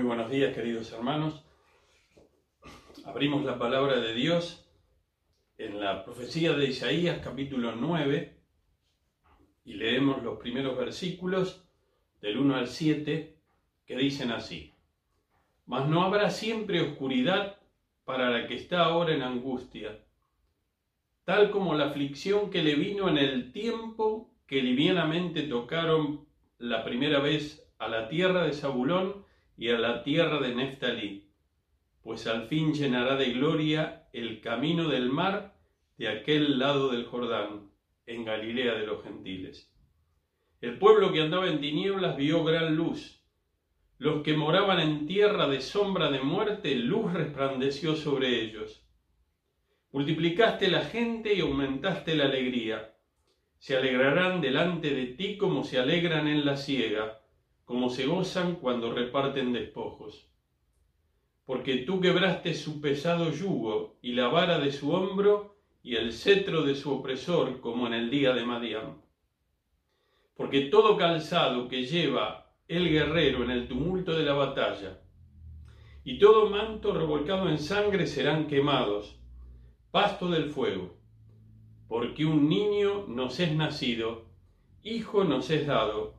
Muy buenos días, queridos hermanos. Abrimos la palabra de Dios en la profecía de Isaías capítulo 9 y leemos los primeros versículos del 1 al 7 que dicen así. Mas no habrá siempre oscuridad para la que está ahora en angustia, tal como la aflicción que le vino en el tiempo que livianamente tocaron la primera vez a la tierra de Zabulón y a la tierra de Neftalí, pues al fin llenará de gloria el camino del mar de aquel lado del Jordán, en Galilea de los gentiles. El pueblo que andaba en tinieblas vio gran luz. Los que moraban en tierra de sombra de muerte, luz resplandeció sobre ellos. Multiplicaste la gente y aumentaste la alegría. Se alegrarán delante de ti como se alegran en la siega como se gozan cuando reparten despojos. Porque tú quebraste su pesado yugo y la vara de su hombro y el cetro de su opresor, como en el día de Madián. Porque todo calzado que lleva el guerrero en el tumulto de la batalla, y todo manto revolcado en sangre serán quemados, pasto del fuego. Porque un niño nos es nacido, hijo nos es dado,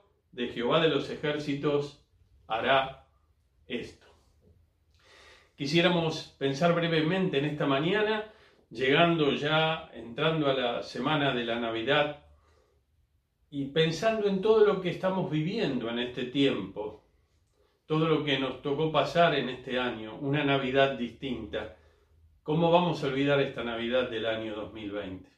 de Jehová de los ejércitos hará esto. Quisiéramos pensar brevemente en esta mañana, llegando ya, entrando a la semana de la Navidad y pensando en todo lo que estamos viviendo en este tiempo, todo lo que nos tocó pasar en este año, una Navidad distinta. ¿Cómo vamos a olvidar esta Navidad del año 2020?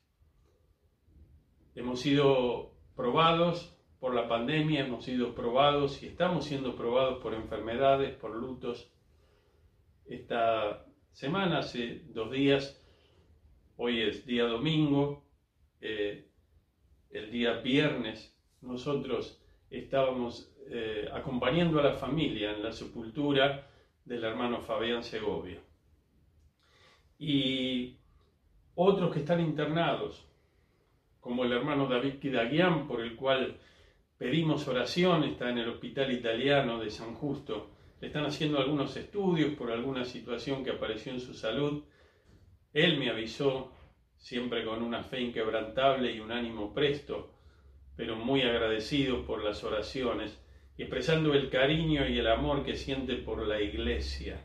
Hemos sido probados, por la pandemia hemos sido probados y estamos siendo probados por enfermedades, por lutos. Esta semana, hace dos días, hoy es día domingo, eh, el día viernes, nosotros estábamos eh, acompañando a la familia en la sepultura del hermano Fabián Segovia. Y otros que están internados, como el hermano David Kidaguián, por el cual pedimos oración, está en el Hospital Italiano de San Justo. Le están haciendo algunos estudios por alguna situación que apareció en su salud. Él me avisó, siempre con una fe inquebrantable y un ánimo presto, pero muy agradecido por las oraciones, expresando el cariño y el amor que siente por la iglesia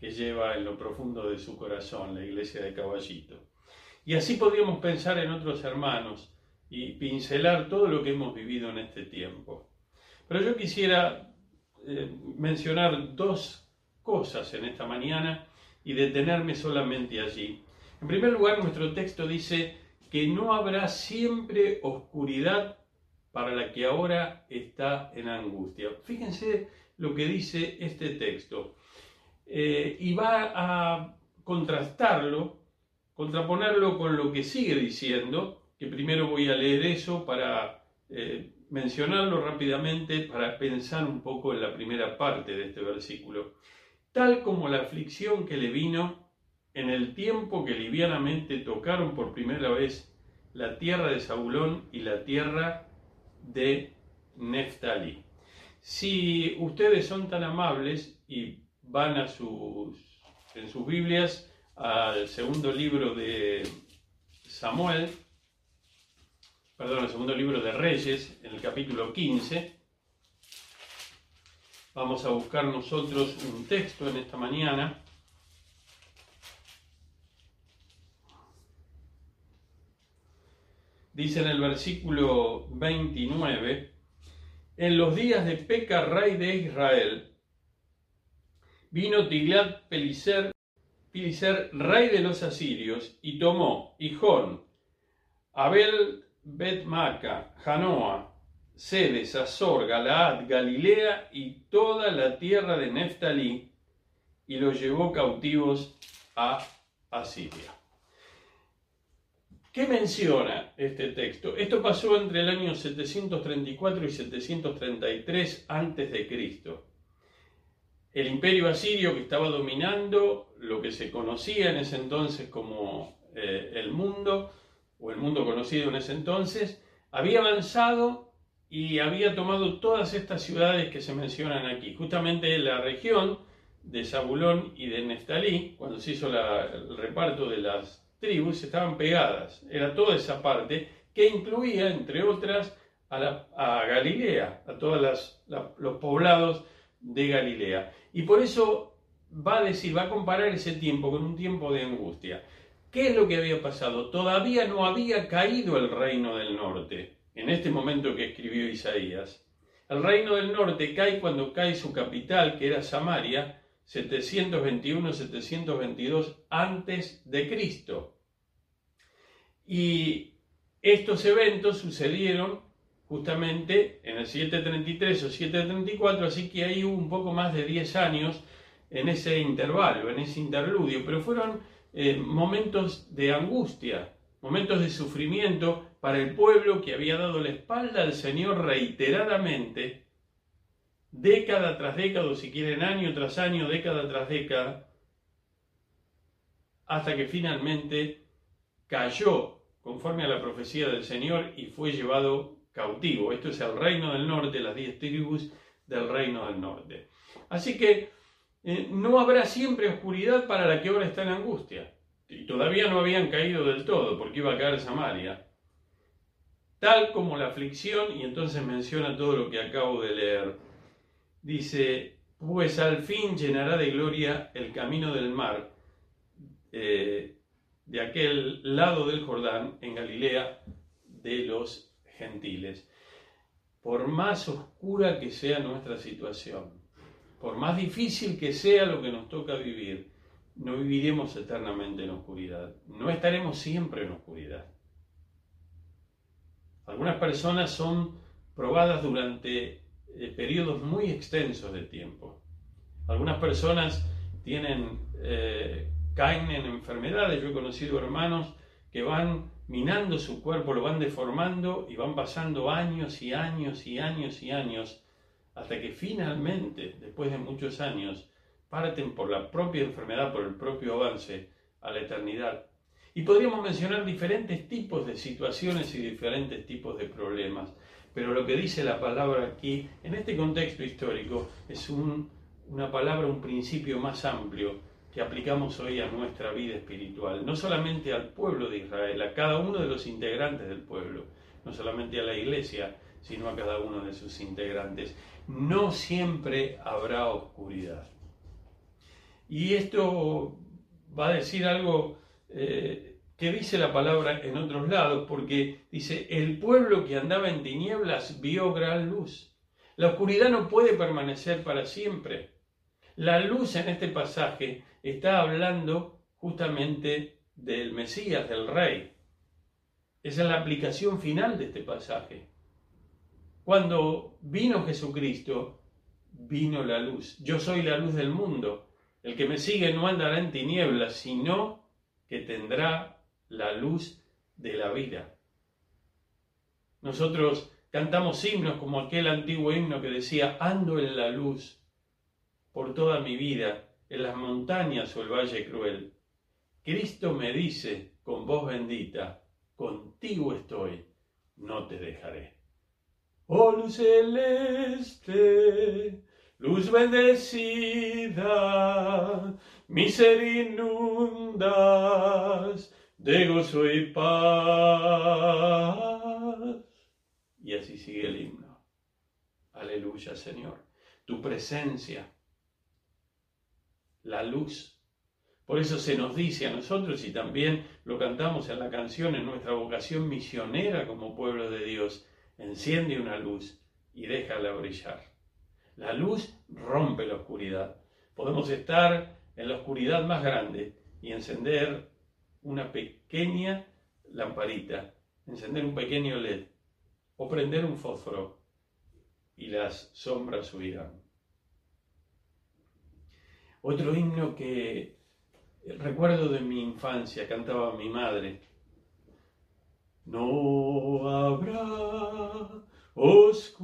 que lleva en lo profundo de su corazón, la iglesia de Caballito. Y así podríamos pensar en otros hermanos y pincelar todo lo que hemos vivido en este tiempo. Pero yo quisiera eh, mencionar dos cosas en esta mañana y detenerme solamente allí. En primer lugar, nuestro texto dice que no habrá siempre oscuridad para la que ahora está en angustia. Fíjense lo que dice este texto. Eh, y va a contrastarlo, contraponerlo con lo que sigue diciendo que primero voy a leer eso para eh, mencionarlo rápidamente, para pensar un poco en la primera parte de este versículo. Tal como la aflicción que le vino en el tiempo que livianamente tocaron por primera vez la tierra de Zabulón y la tierra de Neftalí. Si ustedes son tan amables y van a en sus Biblias al segundo libro de Samuel, perdón, el segundo libro de Reyes, en el capítulo 15. Vamos a buscar nosotros un texto en esta mañana. Dice en el versículo 29, en los días de Peca, rey de Israel, vino Tiglat Pileser, rey de los asirios, y tomó Hijón, Abel Bet-Maca, Janoa, Sedes, Azor, Galaad, Galilea y toda la tierra de Neftalí, y los llevó cautivos a Asiria. ¿Qué menciona este texto? Esto pasó entre el año 734 y 733 a.C. El imperio asirio que estaba dominando lo que se conocía en ese entonces como eh, el mundo, o el mundo conocido en ese entonces, había avanzado y había tomado todas estas ciudades que se mencionan aquí. Justamente la región de Zabulón y de Neftalí, cuando se hizo el reparto de las tribus, estaban pegadas. Era toda esa parte que incluía, entre otras, a, Galilea, a todos los poblados de Galilea. Y por eso va a decir, va a comparar ese tiempo con un tiempo de angustia. ¿Qué es lo que había pasado? Todavía no había caído el reino del norte, en este momento que escribió Isaías. El reino del norte cae cuando cae su capital, que era Samaria, 721-722 antes de Cristo. Y estos eventos sucedieron justamente en el 733 o 734, así que hay un poco más de 10 años en ese intervalo, en ese interludio, pero fueron eh, momentos de angustia, momentos de sufrimiento para el pueblo que había dado la espalda al Señor reiteradamente, década tras década, o si quieren año tras año, década tras década, hasta que finalmente cayó conforme a la profecía del Señor y fue llevado cautivo. Esto es el reino del norte, las diez tribus del reino del norte. Así que eh, no habrá siempre oscuridad para la que ahora está en angustia. Y todavía no habían caído del todo, porque iba a caer Samaria. Tal como la aflicción, y entonces menciona todo lo que acabo de leer. Dice, pues al fin llenará de gloria el camino del mar, eh, de aquel lado del Jordán, en Galilea, de los gentiles. Por más oscura que sea nuestra situación, por más difícil que sea lo que nos toca vivir, no viviremos eternamente en oscuridad. No estaremos siempre en oscuridad. Algunas personas son probadas durante eh, periodos muy extensos de tiempo. Algunas personas tienen, eh, caen en enfermedades. Yo he conocido hermanos que van minando su cuerpo, lo van deformando y van pasando años y años y años y años hasta que finalmente, después de muchos años, parten por la propia enfermedad, por el propio avance a la eternidad. Y podríamos mencionar diferentes tipos de situaciones y diferentes tipos de problemas, pero lo que dice la palabra aquí, en este contexto histórico, es una palabra, un principio más amplio que aplicamos hoy a nuestra vida espiritual, no solamente al pueblo de Israel, a cada uno de los integrantes del pueblo, no solamente a la iglesia, sino a cada uno de sus integrantes no siempre habrá oscuridad. Y esto va a decir algo eh, que dice la palabra en otros lados, porque dice, el pueblo que andaba en tinieblas vio gran luz. La oscuridad no puede permanecer para siempre. La luz en este pasaje está hablando justamente del Mesías, del Rey. Esa es la aplicación final de este pasaje. Cuando vino Jesucristo, vino la luz. Yo soy la luz del mundo. El que me sigue no andará en tinieblas, sino que tendrá la luz de la vida. Nosotros cantamos himnos como aquel antiguo himno que decía, ando en la luz por toda mi vida, en las montañas o el valle cruel. Cristo me dice con voz bendita, contigo estoy, no te dejaré. Oh luz celeste, luz bendecida, mi de gozo y paz. Y así sigue el himno. Aleluya, Señor. Tu presencia, la luz. Por eso se nos dice a nosotros, y también lo cantamos en la canción, en nuestra vocación misionera como pueblo de Dios, enciende una luz y déjala brillar. La luz rompe la oscuridad. Podemos estar en la oscuridad más grande y encender una pequeña lamparita, encender un pequeño LED o prender un fósforo y las sombras huirán. Otro himno que recuerdo de mi infancia, cantaba mi madre. No habrá oscuridad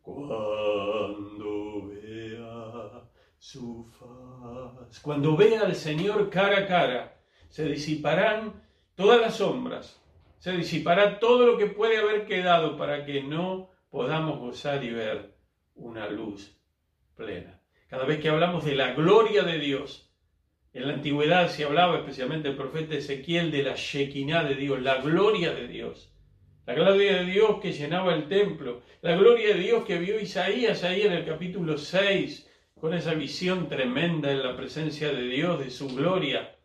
cuando vea su faz. Cuando vea al Señor cara a cara, se disiparán todas las sombras, se disipará todo lo que puede haber quedado para que no podamos gozar y ver una luz plena. Cada vez que hablamos de la gloria de Dios, en la antigüedad se hablaba, especialmente el profeta Ezequiel, de la Shekinah de Dios, la gloria de Dios. La gloria de Dios que llenaba el templo, la gloria de Dios que vio Isaías ahí en el capítulo 6, con esa visión tremenda en la presencia de Dios, de su gloria,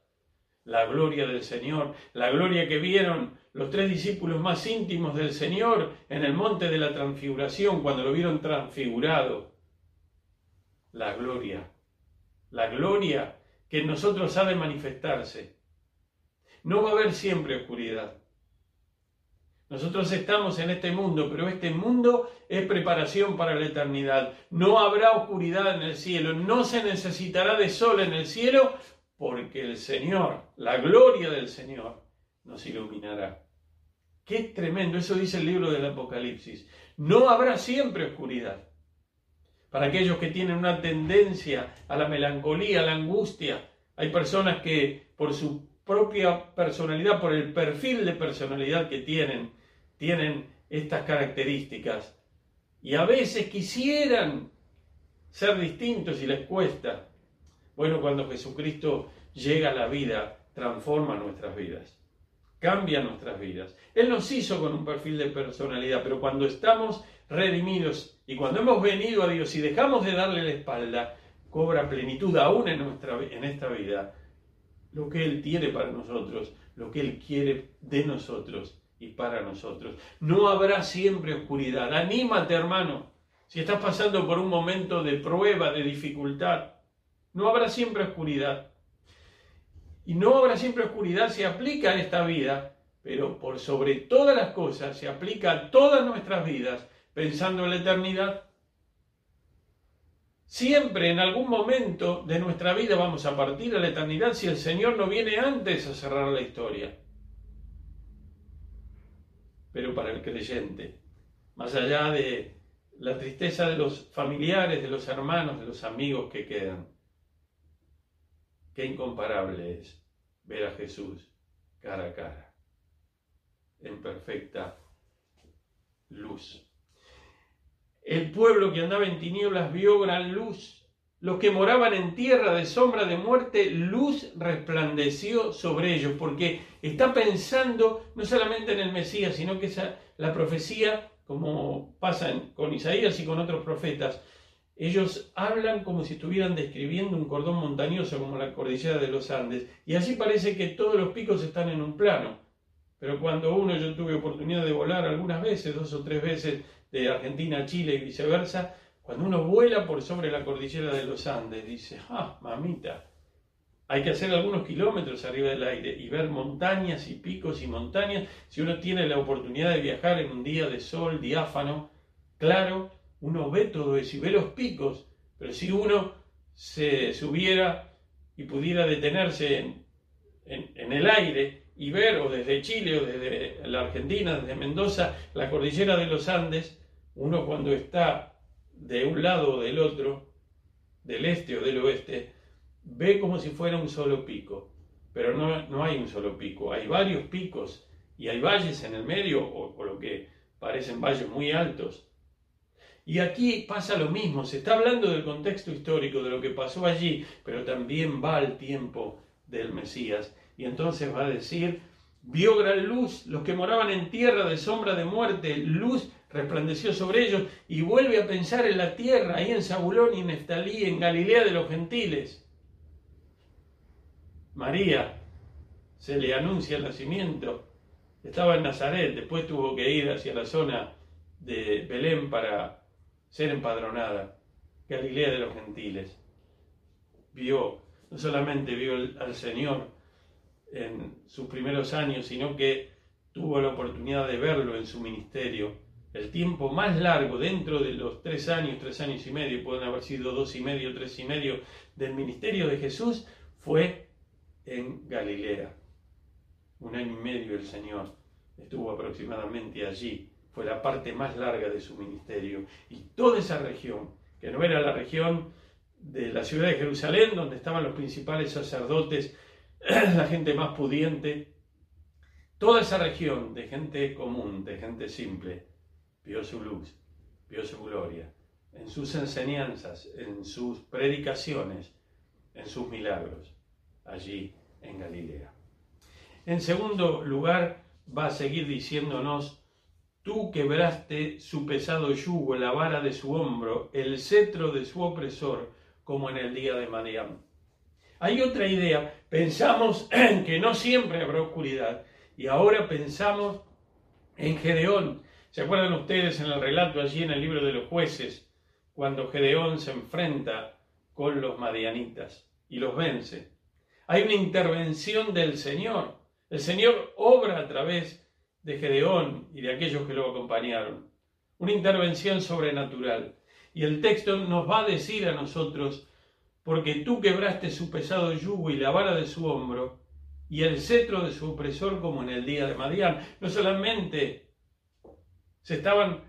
la gloria del Señor, la gloria que vieron los tres discípulos más íntimos del Señor en el monte de la transfiguración, cuando lo vieron transfigurado. La gloria, la gloria que en nosotros ha de manifestarse. No va a haber siempre oscuridad. Nosotros estamos en este mundo, pero este mundo es preparación para la eternidad. No habrá oscuridad en el cielo, no se necesitará de sol en el cielo, porque el Señor, la gloria del Señor, nos iluminará. Qué tremendo, eso dice el libro del Apocalipsis. No habrá siempre oscuridad. Para aquellos que tienen una tendencia a la melancolía, a la angustia, hay personas que por su propia personalidad, por el perfil de personalidad que tienen, tienen estas características. Y a veces quisieran ser distintos y les cuesta. Bueno, cuando Jesucristo llega a la vida, transforma nuestras vidas, cambia nuestras vidas. Él nos hizo con un perfil de personalidad, pero cuando estamos redimidos y cuando hemos venido a Dios y dejamos de darle la espalda, cobra plenitud aún en, nuestra, en esta vida lo que Él tiene para nosotros, lo que Él quiere de nosotros y para nosotros. No habrá siempre oscuridad. Anímate, hermano. Si estás pasando por un momento de prueba, de dificultad, no habrá siempre oscuridad. Y no habrá siempre oscuridad se aplica en esta vida, pero por sobre todas las cosas se aplica a todas nuestras vidas, pensando en la eternidad. Siempre en algún momento de nuestra vida vamos a partir a la eternidad si el Señor no viene antes a cerrar la historia. Pero para el creyente, más allá de la tristeza de los familiares, de los hermanos, de los amigos que quedan, Qué incomparable es ver a Jesús cara a cara, en perfecta luz. El pueblo que andaba en tinieblas vio gran luz. Los que moraban en tierra de sombra de muerte, luz resplandeció sobre ellos, porque está pensando no solamente en el Mesías, sino que la profecía, como pasa con Isaías y con otros profetas, ellos hablan como si estuvieran describiendo un cordón montañoso como la cordillera de los Andes. Y así parece que todos los picos están en un plano. Pero cuando uno, yo tuve oportunidad de volar algunas veces, dos o tres veces, de Argentina a Chile y viceversa, cuando uno vuela por sobre la cordillera de los Andes, dice, ah, mamita, hay que hacer algunos kilómetros arriba del aire y ver montañas y picos y montañas. Si uno tiene la oportunidad de viajar en un día de sol diáfano, claro, uno ve todo eso y ve los picos, pero si uno se subiera y pudiera detenerse en, en, el aire y ver, o desde Chile o desde la Argentina, desde Mendoza, la cordillera de los Andes, uno cuando está de un lado o del otro, del este o del oeste, ve como si fuera un solo pico, pero no, no hay un solo pico, hay varios picos y hay valles en el medio o, o lo que parecen valles muy altos. Y aquí pasa lo mismo, se está hablando del contexto histórico, de lo que pasó allí, pero también va al tiempo del Mesías. Y entonces va a decir, vio gran luz, los que moraban en tierra de sombra de muerte, luz resplandeció sobre ellos, y vuelve a pensar en la tierra, ahí en Zabulón y Neftalí, en Galilea de los gentiles. María se le anuncia el nacimiento, estaba en Nazaret, después tuvo que ir hacia la zona de Belén para ser empadronada, Galilea de los gentiles. Vio, no solamente vio al Señor en sus primeros años, sino que tuvo la oportunidad de verlo en su ministerio, el tiempo más largo dentro de los tres años, tres años y medio, pueden haber sido dos y medio, tres y medio del ministerio de Jesús, fue en Galilea. Un año y medio el Señor estuvo aproximadamente allí. Fue la parte más larga de su ministerio. Y toda esa región, que no era la región de la ciudad de Jerusalén, donde estaban los principales sacerdotes, la gente más pudiente, toda esa región de gente común, de gente simple, vio su luz, vio su gloria, en sus enseñanzas, en sus predicaciones, en sus milagros, allí en Galilea. En segundo lugar, va a seguir diciéndonos, tú quebraste su pesado yugo, la vara de su hombro, el cetro de su opresor, como en el día de Madián. Hay otra idea, pensamos que no siempre habrá oscuridad, y ahora pensamos en Gedeón, ¿Se acuerdan ustedes en el relato allí en el libro de los jueces, cuando Gedeón se enfrenta con los madianitas y los vence? Hay una intervención del Señor. El Señor obra a través de Gedeón y de aquellos que lo acompañaron. Una intervención sobrenatural. Y el texto nos va a decir a nosotros, porque tú quebraste su pesado yugo y la vara de su hombro, y el cetro de su opresor como en el día de Madián. No solamente se estaban,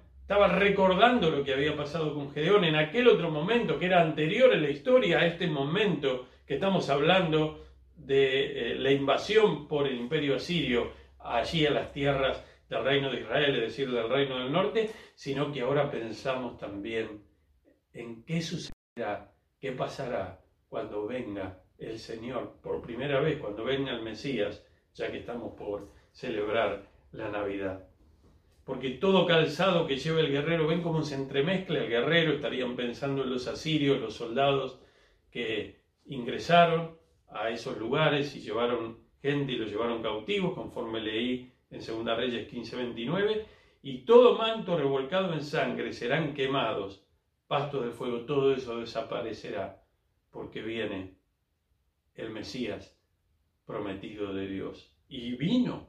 recordando lo que había pasado con Gedeón en aquel otro momento que era anterior en la historia a este momento que estamos hablando de eh, la invasión por el imperio asirio allí a las tierras del reino de Israel, es decir, del reino del norte, sino que ahora pensamos también en qué sucederá, qué pasará cuando venga el Señor, por primera vez, cuando venga el Mesías, ya que estamos por celebrar la Navidad porque todo calzado que lleva el guerrero, ven cómo se entremezcla el guerrero, estarían pensando en los asirios, los soldados que ingresaron a esos lugares y llevaron gente y los llevaron cautivos, conforme leí en 2 Reyes 15:29, y todo manto revolcado en sangre serán quemados, pastos de fuego, todo eso desaparecerá, porque viene el Mesías prometido de Dios. Y vino,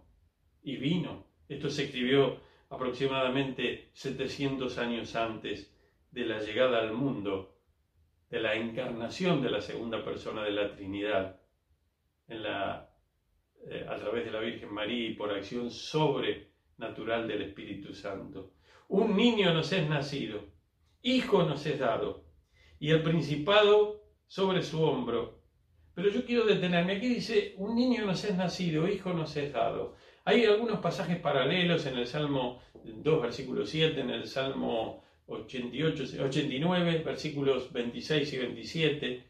y vino. Esto se escribió aproximadamente 700 años antes de la llegada al mundo, de la encarnación de la segunda persona de la Trinidad, en la, eh, a través de la Virgen María y por acción sobrenatural del Espíritu Santo. Un niño nos es nacido, hijo nos es dado, y el principado sobre su hombro. Pero yo quiero detenerme. Aquí dice, un niño nos es nacido, hijo nos es dado. Hay algunos pasajes paralelos en el Salmo 2, versículo 7, en el Salmo 88, 89, versículos 26 y 27,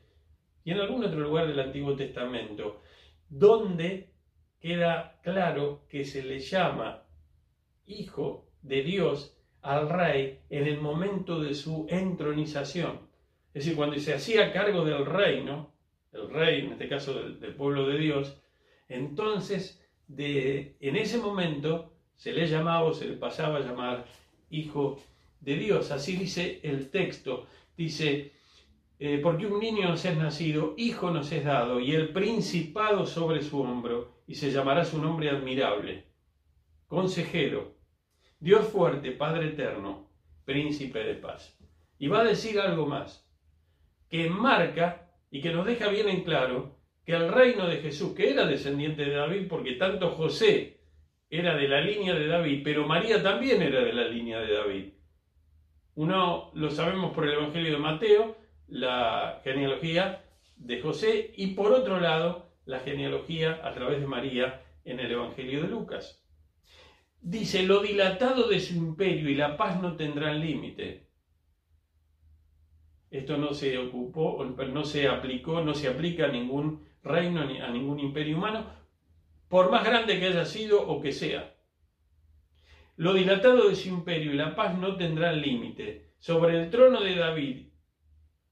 y en algún otro lugar del Antiguo Testamento, donde queda claro que se le llama hijo de Dios al rey en el momento de su entronización. Es decir, cuando se hacía cargo del reino, el rey, en este caso del, del pueblo de Dios, entonces de, en ese momento se le llamaba o se le pasaba a llamar hijo de Dios. Así dice el texto. Dice, eh, porque un niño nos es nacido, hijo nos es dado, y el principado sobre su hombro, y se llamará su nombre admirable, consejero, Dios fuerte, Padre eterno, príncipe de paz. Y va a decir algo más, que marca y que nos deja bien en claro que el reino de Jesús, que era descendiente de David, porque tanto José era de la línea de David, pero María también era de la línea de David. Uno lo sabemos por el Evangelio de Mateo, la genealogía de José, y por otro lado, la genealogía a través de María en el Evangelio de Lucas. Dice, lo dilatado de su imperio y la paz no tendrán límite. Esto no se ocupó, no se aplicó, no se aplica a ningún reino, a ningún imperio humano, por más grande que haya sido o que sea. Lo dilatado de su imperio y la paz no tendrán límite sobre el trono de David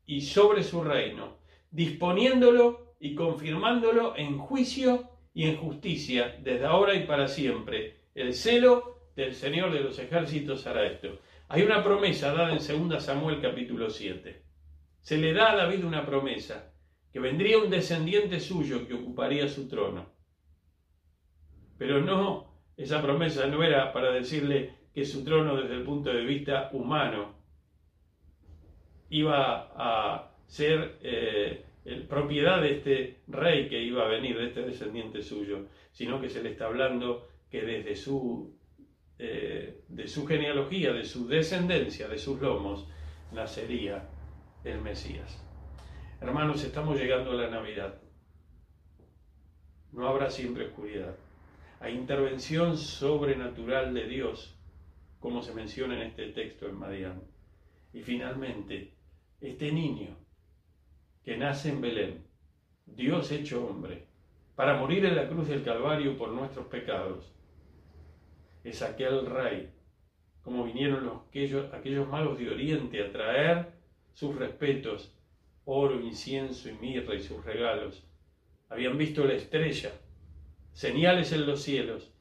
y sobre su reino, disponiéndolo y confirmándolo en juicio y en justicia desde ahora y para siempre. El celo del Señor de los ejércitos hará esto. Hay una promesa dada en 2 Samuel capítulo 7 se le da a David una promesa, que vendría un descendiente suyo que ocuparía su trono. Pero no, esa promesa no era para decirle, que su trono desde el punto de vista humano iba a ser eh, propiedad de este rey que iba a venir, de este descendiente suyo, sino que se le está hablando que desde su, eh, de su genealogía, de su descendencia, de sus lomos, nacería el Mesías. Hermanos, estamos llegando a la Navidad. No habrá siempre oscuridad. Hay intervención sobrenatural de Dios, como se menciona en este texto en Madián. Y finalmente, este niño que nace en Belén, Dios hecho hombre, para morir en la cruz del Calvario por nuestros pecados, es aquel rey, como vinieron los, aquellos, aquellos magos de Oriente a traer sus respetos, oro, incienso y mirra y sus regalos. Habían visto la estrella, señales en los cielos.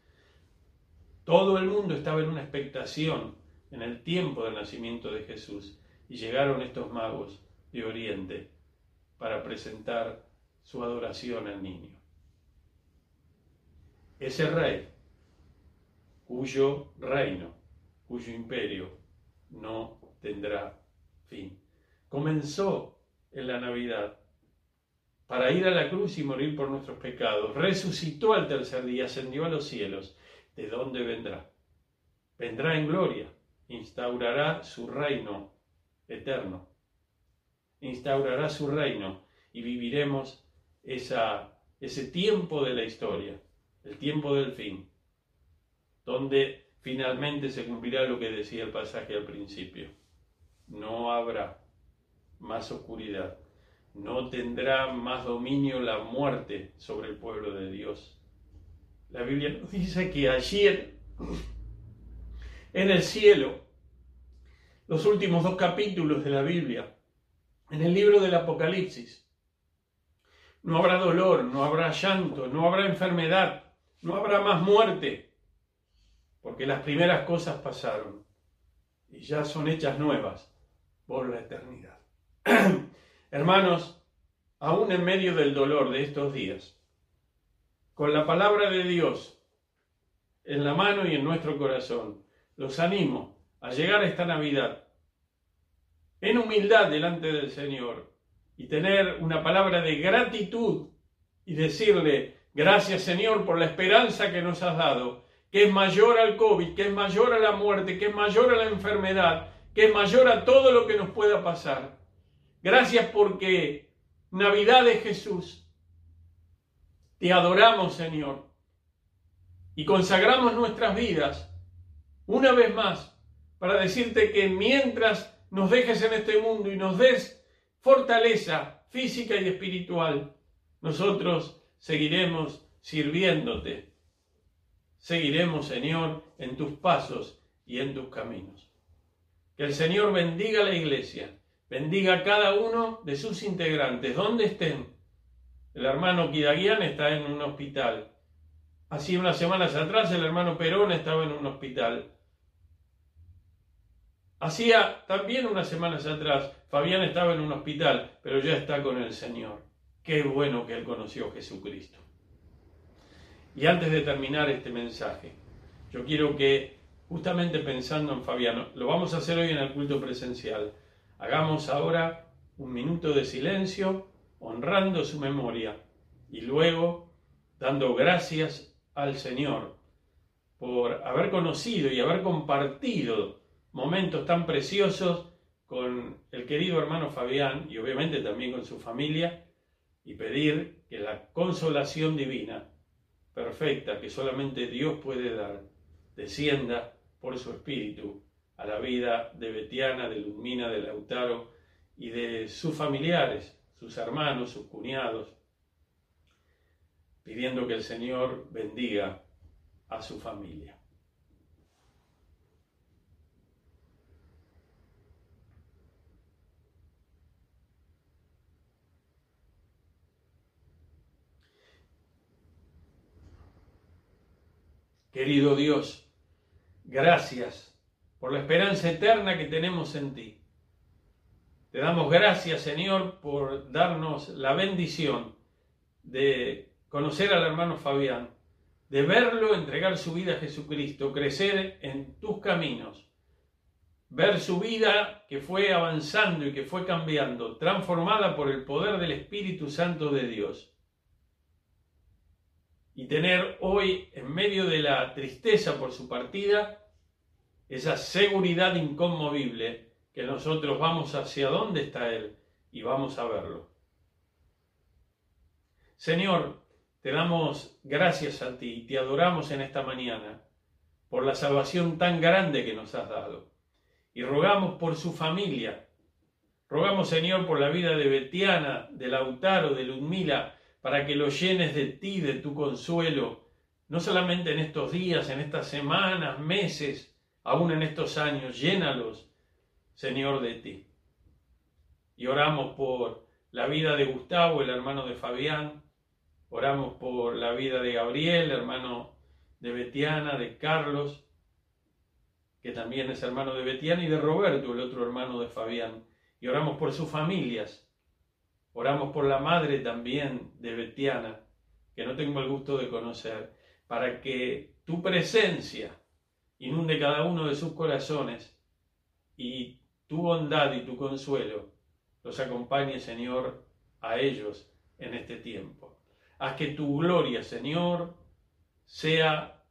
Todo el mundo estaba en una expectación en el tiempo del nacimiento de Jesús y llegaron estos magos de Oriente para presentar su adoración al niño. Ese rey, cuyo reino, cuyo imperio no tendrá fin, comenzó en la Navidad para ir a la cruz y morir por nuestros pecados, resucitó al tercer día, ascendió a los cielos. ¿De dónde vendrá? Vendrá en gloria, instaurará su reino eterno. Instaurará su reino y viviremos esa, ese tiempo de la historia, el tiempo del fin, donde finalmente se cumplirá lo que decía el pasaje al principio. No habrá más oscuridad, no tendrá más dominio la muerte sobre el pueblo de Dios. La Biblia nos dice que allí en el cielo los últimos dos capítulos de la Biblia, en el libro del Apocalipsis. No habrá dolor, no habrá llanto, no habrá enfermedad, no habrá más muerte, porque las primeras cosas pasaron y ya son hechas nuevas por la eternidad. Hermanos, aún en medio del dolor de estos días, con la palabra de Dios en la mano y en nuestro corazón, los animo a llegar a esta Navidad en humildad delante del Señor y tener una palabra de gratitud y decirle, gracias Señor por la esperanza que nos has dado, que es mayor al COVID, que es mayor a la muerte, que es mayor a la enfermedad, que es mayor a todo lo que nos pueda pasar. Gracias porque Navidad es Jesús. Te adoramos Señor y consagramos nuestras vidas una vez más para decirte que mientras nos dejes en este mundo y nos des fortaleza física y espiritual, nosotros seguiremos sirviéndote. Seguiremos, Señor, en tus pasos y en tus caminos. Que el Señor bendiga a la iglesia, bendiga a cada uno de sus integrantes, donde estén. El hermano Kidaguian está en un hospital. Así unas semanas atrás el hermano Perón estaba en un hospital. Hacía también unas semanas atrás, Fabián estaba en un hospital, pero ya está con el Señor. Qué bueno que él conoció a Jesucristo. Y antes de terminar este mensaje, yo quiero que, justamente pensando en Fabián, lo vamos a hacer hoy en el culto presencial, hagamos ahora un minuto de silencio, honrando su memoria y luego dando gracias al Señor por haber conocido y haber compartido momentos tan preciosos con el querido hermano Fabián y obviamente también con su familia y pedir que la consolación divina perfecta que solamente Dios puede dar descienda por su espíritu a la vida de Betiana, de Lumina, de Lautaro y de sus familiares, sus hermanos, sus cuñados, pidiendo que el Señor bendiga a su familia. Querido Dios, gracias por la esperanza eterna que tenemos en ti. Te damos gracias, Señor, por darnos la bendición de conocer al hermano Fabián, de verlo entregar su vida a Jesucristo, crecer en tus caminos, ver su vida que fue avanzando y que fue cambiando, transformada por el poder del Espíritu Santo de Dios. Y tener hoy, en medio de la tristeza por su partida, esa seguridad inconmovible que nosotros vamos hacia dónde está Él y vamos a verlo. Señor, te damos gracias a ti y te adoramos en esta mañana por la salvación tan grande que nos has dado. Y rogamos por su familia. Rogamos, Señor, por la vida de Betiana, de Lautaro, de Ludmila, para que lo llenes de ti, de tu consuelo, no solamente en estos días, en estas semanas, meses, aún en estos años, llénalos, Señor, de ti. Y oramos por la vida de Gustavo, el hermano de Fabián, oramos por la vida de Gabriel, hermano de Betiana, de Carlos, que también es hermano de Betiana, y de Roberto, el otro hermano de Fabián. Y oramos por sus familias. Oramos por la madre también de Betiana, que no tengo el gusto de conocer, para que tu presencia inunde cada uno de sus corazones y tu bondad y tu consuelo los acompañe, Señor, a ellos en este tiempo. Haz que tu gloria, Señor, sea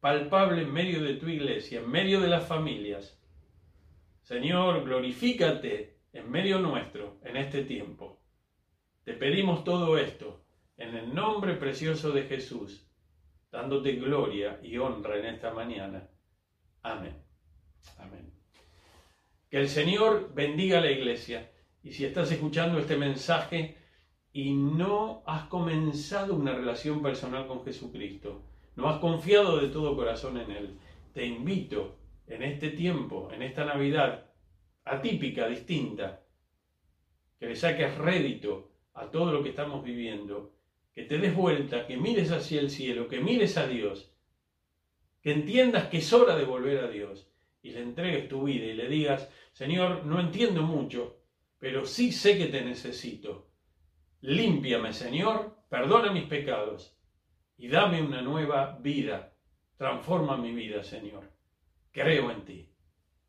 palpable en medio de tu iglesia, en medio de las familias. Señor, glorifícate en medio nuestro en este tiempo. Te pedimos todo esto en el nombre precioso de Jesús, dándote gloria y honra en esta mañana. Amén. Amén. Que el Señor bendiga a la iglesia. Y si estás escuchando este mensaje y no has comenzado una relación personal con Jesucristo, no has confiado de todo corazón en Él, te invito en este tiempo, en esta Navidad atípica, distinta, que le saques rédito a todo lo que estamos viviendo, que te des vuelta, que mires hacia el cielo, que mires a Dios, que entiendas que es hora de volver a Dios y le entregues tu vida y le digas, Señor, no entiendo mucho, pero sí sé que te necesito. Límpiame, Señor, perdona mis pecados y dame una nueva vida. Transforma mi vida, Señor. Creo en ti.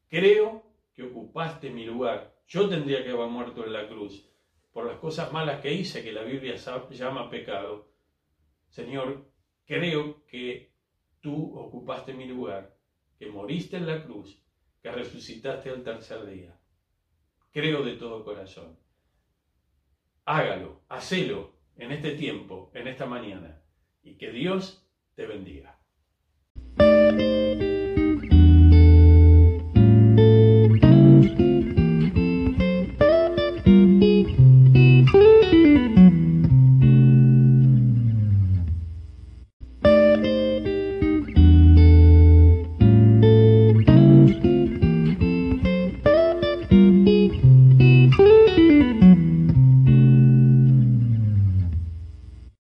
Creo que ocupaste mi lugar. Yo tendría que haber muerto en la cruz por las cosas malas que hice, que la Biblia llama pecado. Señor, creo que tú ocupaste mi lugar, que moriste en la cruz que resucitaste al tercer día. Creo de todo corazón. Hágalo, hacelo en este tiempo, en esta mañana, y que Dios te bendiga.